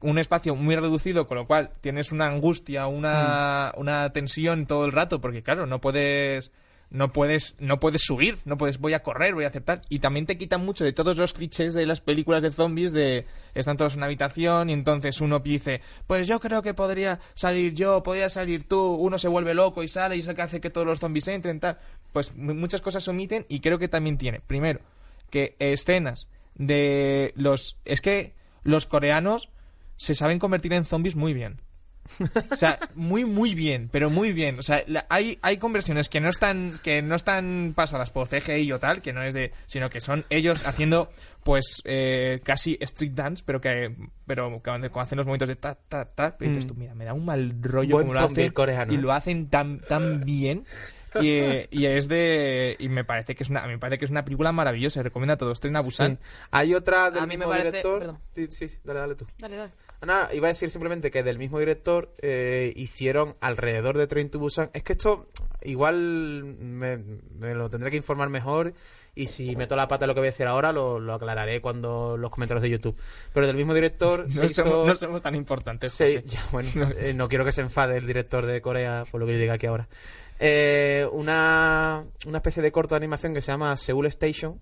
un espacio muy reducido, con lo cual tienes una angustia, una, Mm. una tensión todo el rato, porque claro, no puedes no puedes no puedes subir, no puedes voy a correr, voy a aceptar y también te quitan mucho de todos los clichés de las películas de zombies de están todos en una habitación y entonces uno dice, pues yo creo que podría salir yo, podría salir tú, uno se vuelve loco y sale y es el que hace que todos los zombies entren tal, pues muchas cosas se omiten y creo que también tiene, primero, que escenas de los es que los coreanos se saben convertir en zombies muy bien. O sea, muy muy bien, pero muy bien. O sea, la- hay, hay conversiones que no están que no están pasadas por CGI o tal, que no es de, sino que son ellos haciendo pues eh, casi street dance, pero que pero que cuando hacen los momentos de ta ta ta, pero dices tú, mira, me da un mal rollo Buen como lo hacen coreano, y ¿eh? lo hacen tan tan bien. Y, eh, y es de y me parece que es una me parece que es una película maravillosa, recomiendo a todos. Tren a Busan. Sí. Hay otra del A mí me mismo parece- director. perdón. Sí, sí, sí, dale, dale tú. Dale, dale. Nada, iba a decir simplemente que del mismo director eh, hicieron alrededor de Train to Busan. Es que esto igual me, me lo tendré que informar mejor y si meto la pata en lo que voy a decir ahora lo, lo aclararé cuando los comentarios de YouTube. Pero del mismo director se No hizo- somos, no somos tan importantes. se- ya, bueno, eh, no quiero que se enfade el director de Corea por lo que yo diga aquí ahora. Eh, una, una especie de corto de animación que se llama Seoul Station,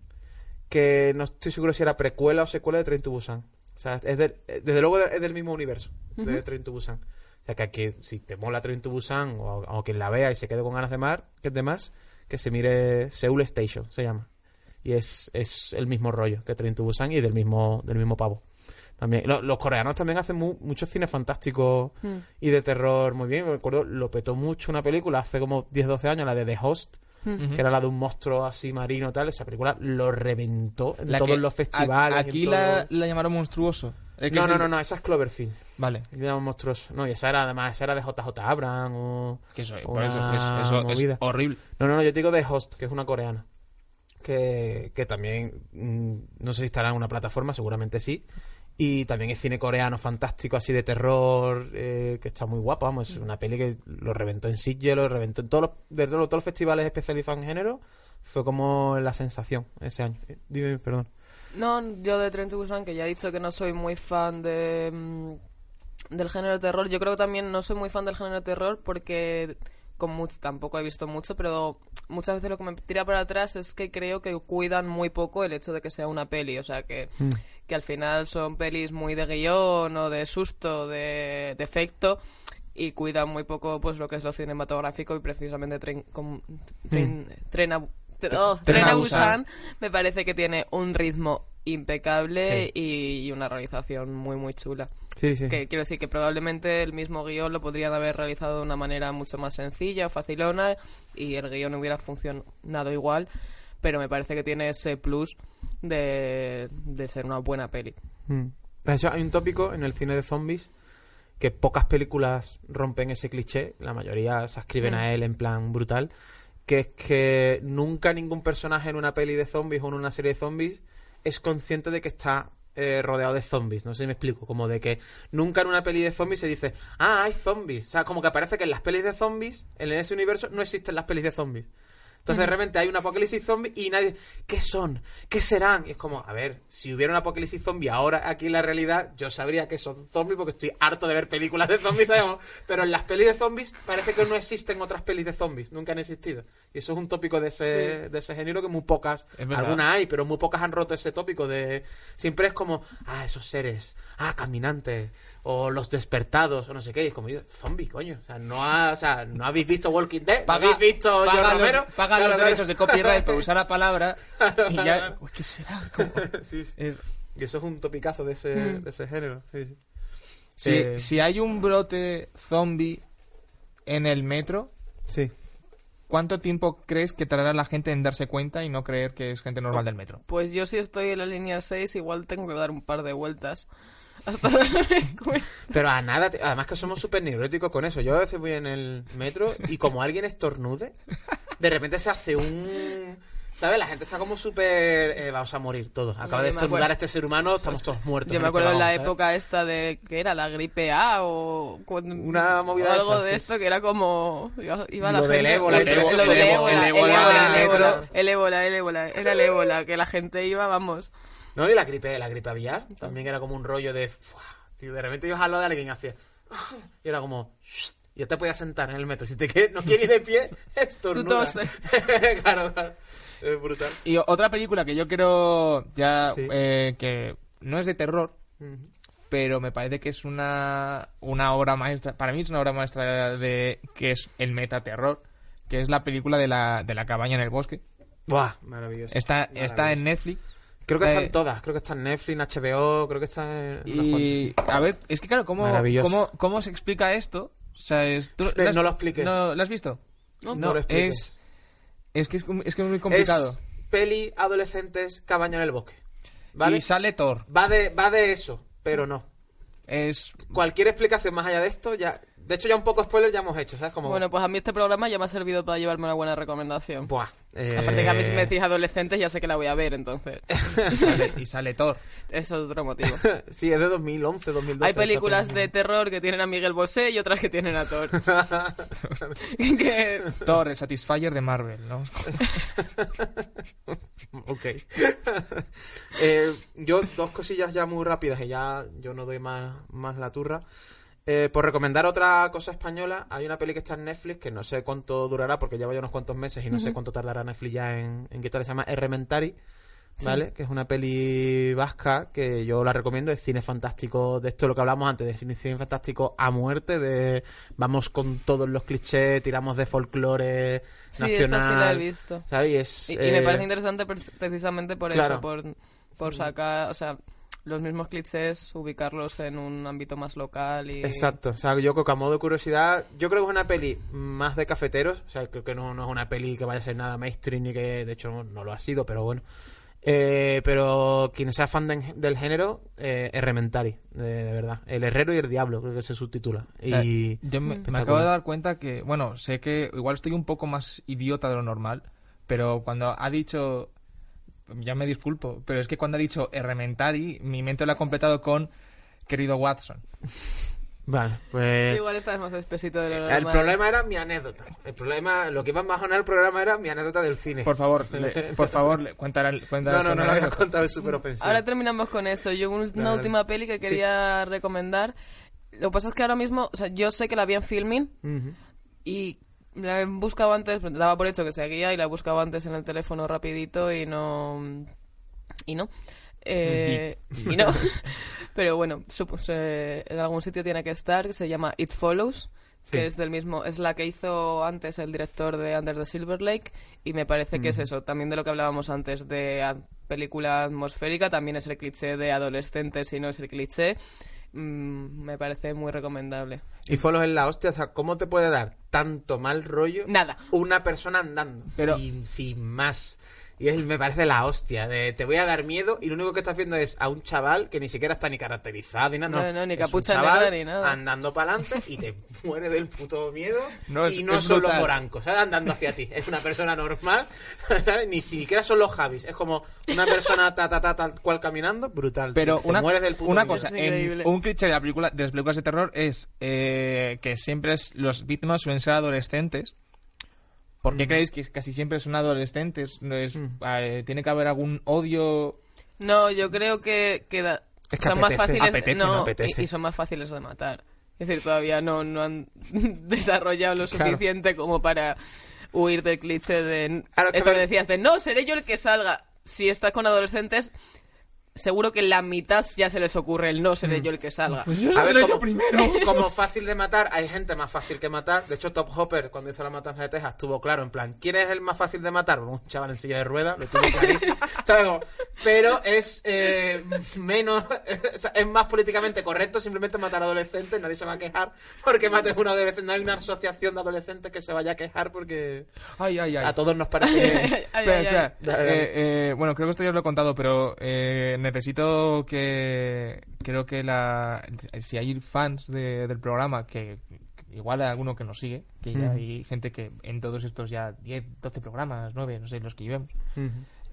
que no estoy seguro si era precuela o secuela de Train to Busan. O sea, es del- eh, desde luego es del mismo universo de Train to Busan. O sea, que aquí, si te mola Train to Busan o, o quien la vea y se quede con ganas de más, que de más, que se mire Seoul Station, se llama. Y es, es el mismo rollo que Train to Busan y del mismo, del mismo pavo. También, lo- los coreanos también hacen mu- mucho cine fantástico Mm. y de terror muy bien. Me acuerdo, lo petó mucho una película hace como 10-12 años, la de The Host, Que era la de un monstruo así marino tal. Esa película lo reventó en La todos que- los festivales. a- Aquí todo- la, la llamaron monstruoso. Que No, es no, el- no, no, esa es Cloverfield. Vale. Le llaman monstruoso. No, y esa era además, esa era de JJ Abrams o... Que eso, por Una eso, es, eso es movida. horrible. No, no, no, yo te digo The Host, que es una coreana. Que, que también, mm, no sé si estará en una plataforma, seguramente sí. Y también es cine coreano fantástico, así de terror, eh, que está muy guapo. Vamos, es una peli que lo reventó en Sitges, lo reventó en todos los, de todos los- todos los festivales especializados en género. Fue como la sensación ese año. Eh, Dime, perdón. No, yo de Tren to Busan, que ya he dicho que no soy muy fan de mm, del género de terror. Yo creo que también no soy muy fan del género de terror porque con much- tampoco he visto mucho, pero muchas veces lo que me tira para atrás es que creo que cuidan muy poco el hecho de que sea una peli. O sea, que, que al final son pelis muy de guion o de susto, de, de efecto. Y cuidan muy poco pues lo que es lo cinematográfico y precisamente Tren, con- tren, Tren a- oh, Tren a Busan. Me parece que tiene un ritmo impecable y, y una realización muy muy chula. Sí, sí. Que quiero decir que probablemente el mismo guion lo podrían haber realizado de una manera mucho más sencilla o facilona y el guion hubiera funcionado igual, pero me parece que tiene ese plus de, de ser una buena peli. Mm. De hecho, hay un tópico en el cine de zombies que pocas películas rompen ese cliché, la mayoría se ascriben Mm. a él en plan brutal, que es que nunca ningún personaje en una peli de zombies o en una serie de zombies es consciente de que está eh, rodeado de zombies, no sé si me explico, como de que nunca en una peli de zombies se dice, ah, hay zombies, o sea, como que parece que en las pelis de zombies, en ese universo, no existen las pelis de zombies. Entonces de repente hay un apocalipsis zombie y nadie... ¿Qué son? ¿Qué serán? Y es como, a ver, si hubiera un apocalipsis zombie ahora aquí en la realidad, yo sabría que son zombies porque estoy harto de ver películas de zombies, ¿sabes? Pero en las pelis de zombies parece que no existen otras pelis de zombies, nunca han existido. Y eso es un tópico de ese, de ese género que muy pocas, algunas hay, pero muy pocas han roto ese tópico de... Siempre es como, ah, esos seres, ah, caminantes, o los despertados, o no sé qué, y es como, yo, zombie, coño. O sea, no, ha, o sea, no habéis visto Walking Dead, ¿No habéis visto paga George los, Romero. paga Claro, los claro. derechos de copyright por usar la palabra y ya... Uy, ¿Qué será? ¿Cómo? Sí, sí. Es- Y eso es un topicazo de ese, de ese género. Sí, sí. si, Eh, si hay un brote zombie en el metro, sí. ¿cuánto tiempo crees que tardará la gente en darse cuenta y no creer que es gente normal del metro? Pues yo si estoy en la línea 6 igual tengo que dar un par de vueltas hasta darme cuenta. Pero a nada, además que somos súper neuróticos con eso. Yo a veces voy en el metro y como alguien estornude, de repente se hace un... ¿Sabes? La gente está como súper... eh, vamos a morir todos. Acaba de estornudar a este ser humano, estamos todos muertos. Yo me este acuerdo en la época esta de que era la gripe A o cuando- Una movida o algo esas, de sí. esto que era como iba, la Lo del gente el del ébola, el ébola, el ébola, era el ébola que la gente iba, vamos. No, y la gripe, la gripe aviar también era como un rollo de... Tío, de repente ibas al lado de alguien y hacía... Y era como... "Shh", Ya te podías sentar en el metro. Si te quedas, no quieres ir de pie, estornuda. claro, claro. Es brutal. Y otra película que yo quiero ya Sí. eh, que no es de terror, pero me parece que es una, una obra maestra. Para mí es una obra maestra de que es el metaterror, que es la película de la, de la cabaña en el bosque. Buah, maravilloso. Está, está en Maravilloso. Netflix. Creo que están eh, todas. Creo que está en Netflix, HBO, creo que está en... en unas Y a ver, es que claro, ¿cómo, cómo, cómo se explica esto? O sea, es, ¿tú has- no lo expliques. ¿No lo has visto? No, no lo expliques. es, es que es, es que es muy complicado. Es peli adolescentes, cabaña en el bosque. ¿Vale? Y sale Thor. Va de, va de eso, pero no. Es Cualquier explicación más allá de esto, ya... De hecho, ya un poco spoiler ya hemos hecho, ¿sabes? Como... Bueno, pues a mí este programa ya me ha servido para llevarme una buena recomendación. Buah. eh, Aparte que a mí si me decís adolescentes ya sé que la voy a ver, entonces. y sale, y sale Thor. Eso es otro motivo. sí, es de 2011, 2012. Hay películas de terror que tienen a Miguel Bosé y otras que tienen a Thor. que... Thor, el Satisfyer de Marvel, ¿no? Ok. Eh, yo, dos cosillas ya muy rápidas y ya yo no doy más, más la turra. Eh, por recomendar otra cosa española, hay una peli que está en Netflix que no sé cuánto durará porque lleva ya unos cuantos meses y no sé cuánto tardará Netflix ya en, en quitarla. Se llama Errementari, ¿vale? Que es una peli vasca que yo la recomiendo. Es cine fantástico, de esto lo que hablamos antes, de cine fantástico a muerte, de vamos con todos los clichés, tiramos de folclore Sí, nacional. esta sí la he visto. ¿sabes? Y, es, Y, y me eh, parece interesante pre- precisamente por claro. eso, por, por sacar, o sea, los mismos clichés, ubicarlos en un ámbito más local y... Exacto, o sea, yo creo que a modo de curiosidad, yo creo que es una peli más de cafeteros, o sea, creo que no, no es una peli que vaya a ser nada mainstream ni que de hecho no, no lo ha sido, pero bueno. Eh, pero quien sea fan de- del género, eh, es Rementari, de, de verdad. El Herrero y el Diablo, creo que se subtitula. O sea, y yo me, me acabo de dar cuenta que, bueno, sé que igual estoy un poco más idiota de lo normal, pero cuando ha dicho ya me disculpo, pero es que cuando ha dicho Errementari, mi mente lo ha completado con querido Watson. Vale, pues... Igual estás más espesito de lo El normal. problema era mi anécdota. El problema, lo que iba a bajonar el programa era mi anécdota del cine. Por favor, le- por favor, le- cuéntala, cuéntala no, no, esa no lo había anécdota. contado, es súper ofensivo. Ahora terminamos con eso. Yo un- una Dale. última peli que quería recomendar. Lo que pasa es que ahora mismo, o sea, yo sé que la vi en filming Ujú. y la he buscado antes, daba por hecho que seguía y la he buscado antes en el teléfono rapidito y no... Y no. Eh, y no. Pero bueno, supo- se- en algún sitio tiene que estar, que se llama It Follows, Sí. que es del mismo, es la que hizo antes el director de Under the Silver Lake, y me parece que es eso, también de lo que hablábamos antes de película atmosférica, también es el cliché de adolescentes y no es el cliché. Mm, me parece muy recomendable. Y Follow es la hostia, o sea, ¿cómo te puede dar tanto mal rollo Nada. una persona andando? Pero- Y sin más. Y es, me parece la hostia, de te voy a dar miedo y lo único que estás viendo es a un chaval que ni siquiera está ni caracterizado ni nada. No, no, ni capucha negra ni nada. andando para adelante y te muere del puto miedo. No, es- y no es son los brutal. morancos, ¿sabes? Andando hacia ti. Es una persona normal, ¿sabes? Ni siquiera son los Javis. Es como una persona ta, ta, ta, tal cual caminando, brutal. Pero Te una, mueres del puto una miedo. cosa, en- un cliché de, la película, de las películas de terror es eh, que siempre es, los víctimas suelen ser adolescentes. ¿Por Mm. qué creéis que casi siempre son adolescentes? No es, eh, ¿Tiene que haber algún odio? No, yo creo que, que da- Es que son más fáciles apetece, no, no apetece. Y, y son más fáciles de matar. Es decir, todavía no, no han desarrollado lo Claro. suficiente como para huir del cliché de Claro, esto que me- decías de no, seré yo el que salga. Si estás con adolescentes, seguro que en la mitad ya se les ocurre el no seré yo el que salga. A ver, como, como fácil de matar, hay gente más fácil que matar. De hecho, Top Hopper, cuando hizo la matanza de Texas, estuvo claro, en plan, ¿quién es el más fácil de matar? Bueno, un chaval en silla de ruedas, lo tuvo clarísimo. Pero es eh, menos, es más políticamente correcto simplemente matar a adolescentes, nadie se va a quejar porque mates a un adolescente. No hay una asociación de adolescentes que se vaya a quejar porque Ay, ay, ay. a todos nos parece... Espera, espera. Eh, eh, bueno, creo que esto ya lo he contado, pero eh, necesito que... Creo que la, si hay fans de- del programa, que igual hay alguno que nos sigue, que ya hay gente que en todos estos ya 10, 12 programas, 9, no sé, los que llevemos,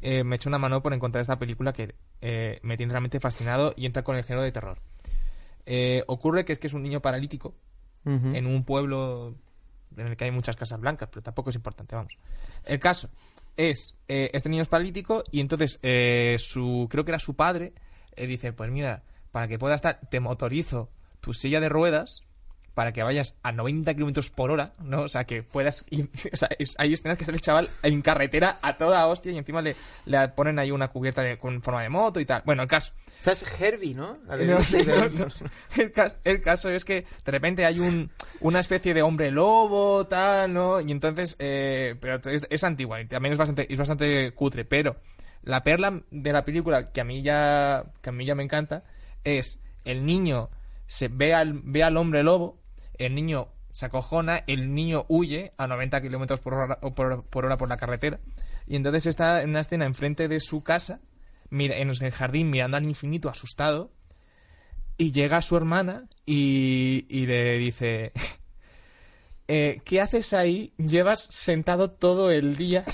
eh, me echa una mano por encontrar esta película que eh, me tiene realmente fascinado y entra con el género de terror. Eh, ocurre que es que es un niño paralítico en un pueblo en el que hay muchas casas blancas, pero tampoco es importante, vamos. El caso es, eh, este niño es paralítico y entonces eh, su, creo que era su padre, eh, dice, pues mira, para que puedas estar, te motorizo tu silla de ruedas para que vayas a 90 kilómetros por hora, ¿no? O sea, que puedas ir... O sea, es- hay escenas que sale el chaval en carretera a toda hostia y encima le, le ponen ahí una cubierta de- con forma de moto y tal. Bueno, el caso... O sea, es Herbie, ¿no? El caso es que de repente hay un, una especie de hombre lobo, tal, ¿no? Y entonces, eh, pero es, es antigua y también es bastante, es bastante cutre, pero la perla de la película que a mí ya, que a mí ya me encanta es el niño se ve al, ve al hombre lobo, el niño se acojona, el niño huye a 90 kilómetros por hora, por, por hora por la carretera y entonces está en una escena enfrente de su casa, mira, en el jardín mirando al infinito asustado y llega su hermana y, y le dice, eh, ¿qué haces ahí? Llevas sentado todo el día.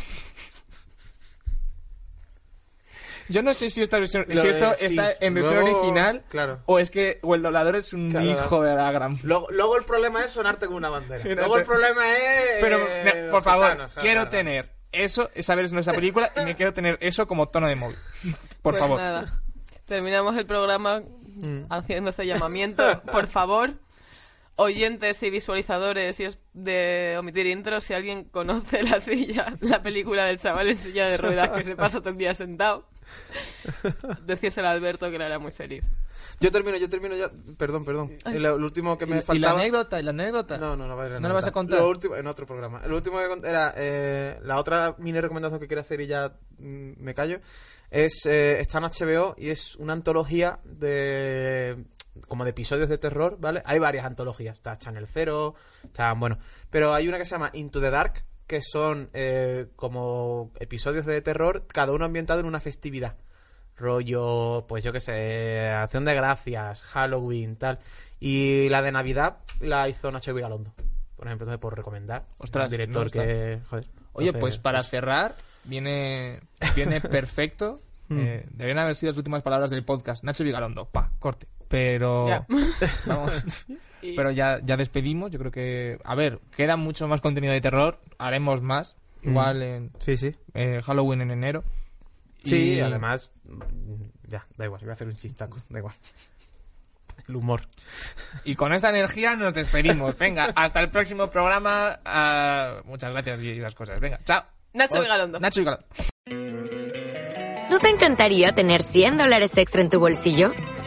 Yo no sé si esta versión, Lo si esto está en versión Luego, original claro. o es que o el doblador es un Claro. hijo de la gran. Luego, luego el problema es sonarte con una bandera. Luego el problema es... Pero, eh, no, por favor, gitanos, quiero tener eso, saber nuestra película y me quiero tener eso como tono de móvil. Por Pues favor. nada. Terminamos el programa haciendo este llamamiento. Por favor, oyentes y visualizadores, si es de omitir intro, si alguien conoce la silla, la película del chaval en silla de ruedas que se pasa todo el día sentado, decírselo a Alberto que le hará muy feliz. Yo termino, yo termino ya. Perdón, perdón. El, el último que me ¿Y, y la faltaba... anécdota? ¿Y la anécdota? No, no, no, va a ir ¿No lo vas a contar? Lo último, en otro programa. El último que era eh, la otra mini recomendación que quiero hacer y ya mm, me callo. Es eh, está en HBO y es una antología de como de episodios de terror, ¿vale? Hay varias antologías. Está Channel Zero, está bueno, pero hay una que se llama Into the Dark que son eh, como episodios de terror, cada uno ambientado en una festividad rollo, pues yo qué sé, Acción de Gracias, Halloween, tal. Y la de Navidad la hizo Nacho Vigalondo, por ejemplo, entonces por recomendar. Ostras, un director no que... Joder, Oye, entonces, pues para cerrar, viene, viene perfecto. Eh, deberían haber sido las últimas palabras del podcast. Nacho Vigalondo, pa, corte. Pero. Ya. Vamos. Y- Pero ya, ya despedimos. Yo creo que. A ver, queda mucho más contenido de terror. Haremos más. Igual en Sí, sí. eh, Halloween en enero. Sí, Y- además. mm, Ya, da igual, voy a hacer un chistaco, da igual. El humor. Y con esta energía nos despedimos. Venga, hasta el próximo programa. Ah, muchas gracias y esas cosas. Venga, chao. Nacho Oh, Vigalondo. Nacho Vigalondo. ¿No te encantaría tener 100 dólares extra en tu bolsillo?